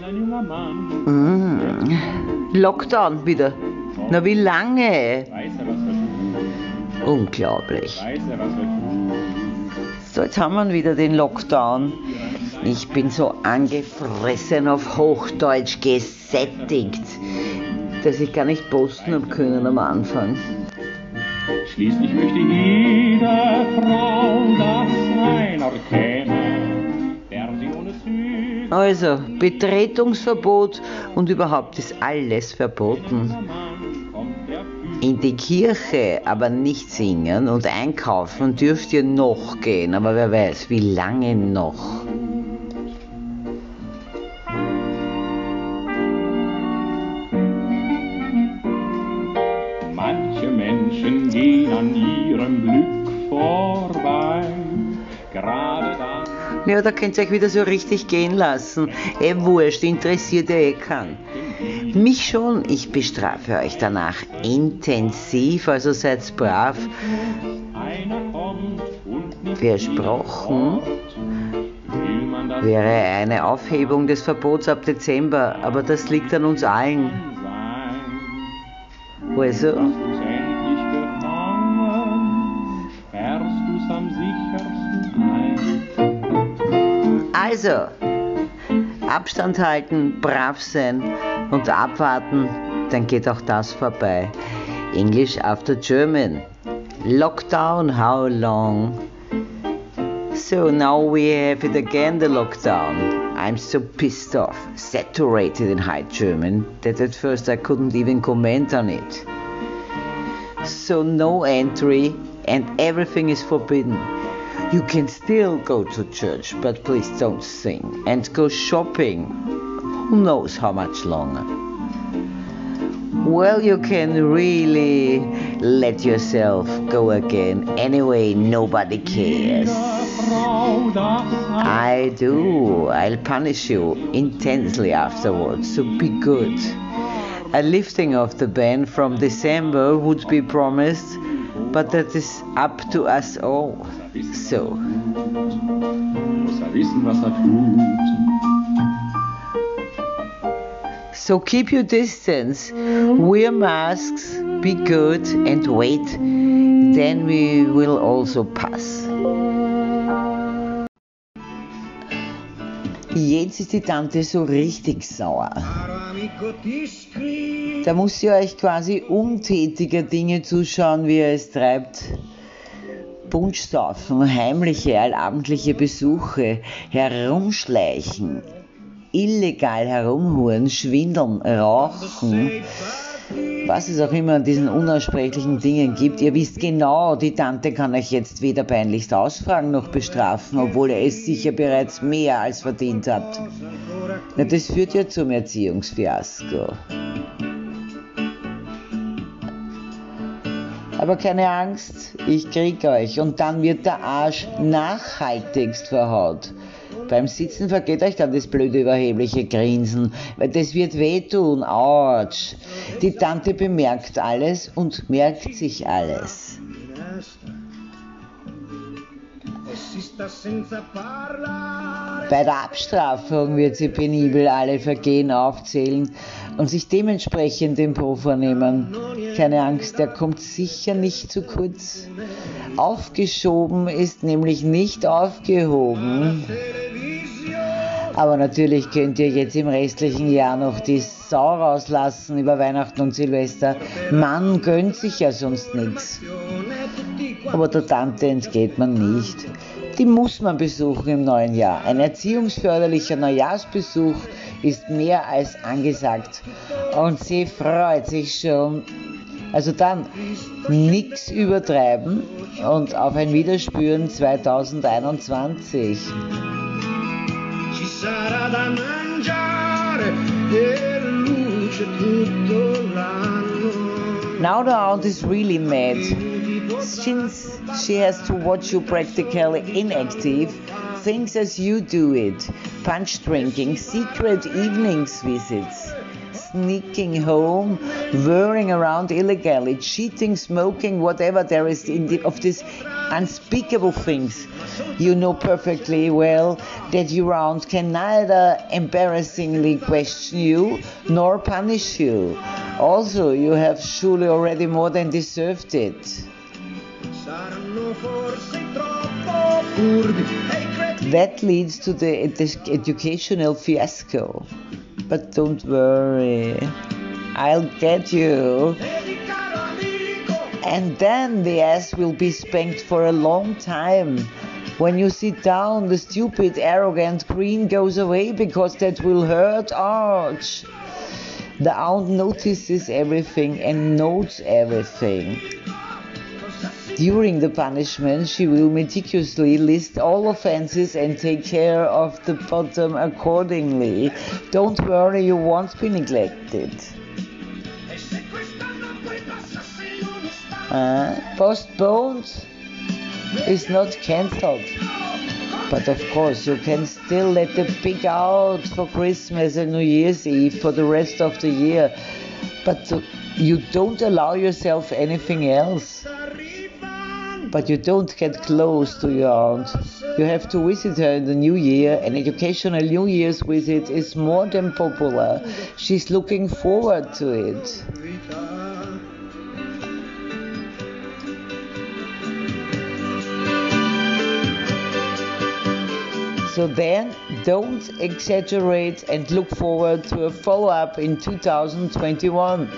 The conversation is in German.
Mm. Lockdown wieder. Na wie lange? Unglaublich. So, jetzt haben wir wieder den Lockdown. Ich bin so angefressen auf Hochdeutsch gesättigt, dass ich gar nicht posten habe können am Anfang. Schließlich möchte jede Frau, Also, Betretungsverbot und überhaupt ist alles verboten. In die Kirche aber nicht singen und einkaufen dürft ihr noch gehen, aber wer weiß, wie lange noch. Manche Menschen gehen an ihrem Glück vorbei, gerade dann. Ja, da könnt ihr euch wieder so richtig gehen lassen. Eh wurscht, interessiert ja eh keinen. Mich schon, ich bestrafe euch danach intensiv, also seid brav. Versprochen wäre eine Aufhebung des Verbots ab Dezember, aber das liegt an uns allen. Also, also, Abstand halten, brav sein und abwarten, dann geht auch das vorbei. English after German. Lockdown, how long? So now we have it again, the lockdown. I'm so pissed off, saturated in high German, that at first I couldn't even comment on it. So no entry and everything is forbidden. You can still go to church, but please don't sing. And go shopping. Who knows how much longer? Well, you can really let yourself go again. Anyway, nobody cares. I do. I'll punish you intensely afterwards, so be good. A lifting of the ban from December would be promised, but that is up to us all. So, so keep your distance, wear masks, be good, and wait. Then we will also pass. Jetzt ist die Tante so richtig sauer. Da muss sie euch quasi untätiger Dinge zuschauen, wie er es treibt. Punschsaufen, heimliche, allabendliche Besuche, herumschleichen, illegal herumhuren, schwindeln, rauchen, was es auch immer an diesen unaussprechlichen Dingen gibt. Ihr wisst genau, die Tante kann euch jetzt weder peinlichst ausfragen noch bestrafen, obwohl ihr es sicher bereits mehr als verdient habt. Na, das führt ja zum Erziehungsfiasko. Aber keine Angst, ich krieg euch und dann wird der Arsch nachhaltigst verhaut. Beim Sitzen vergeht euch dann das blöde überhebliche Grinsen, weil das wird wehtun, ouch. Die Tante bemerkt alles und merkt sich alles. Bei der Abstrafung wird sie penibel alle Vergehen aufzählen und sich dementsprechend den Po vornehmen. Keine Angst, der kommt sicher nicht zu kurz. Aufgeschoben ist nämlich nicht aufgehoben. Aber natürlich könnt ihr jetzt im restlichen Jahr noch die Sau rauslassen über Weihnachten und Silvester. Man gönnt sich ja sonst nichts. Aber der Tante entgeht man nicht. Die muss man besuchen im neuen Jahr. Ein erziehungsförderlicher Neujahrsbesuch ist mehr als angesagt. Und sie freut sich schon. Also dann nichts übertreiben und auf ein Wiederspüren 2021. ci sarà da mangiare e luce tutto l'anno. Now the aunt is really mad. Since she has to watch you practically inactive, things as you do it, punch drinking, secret evenings visits. sneaking home, whirling around illegally, cheating, smoking, whatever there is the, of these unspeakable things. You know perfectly well that your aunt can neither embarrassingly question you nor punish you. Also, you have surely already more than deserved it. That leads to the ed- educational fiasco. But don't worry, I'll get you. And then the ass will be spanked for a long time. When you sit down, the stupid, arrogant green goes away because that will hurt Arch. The aunt notices everything and notes everything. During the punishment, she will meticulously list all offenses and take care of the bottom accordingly. Don't worry, you won't be neglected. Uh, postponed is not cancelled. But of course, you can still let the pig out for Christmas and New Year's Eve for the rest of the year. But you don't allow yourself anything else. But you don't get close to your aunt. You have to visit her in the new year. An educational New Year's visit is more than popular. She's looking forward to it. So then, don't exaggerate and look forward to a follow up in 2021.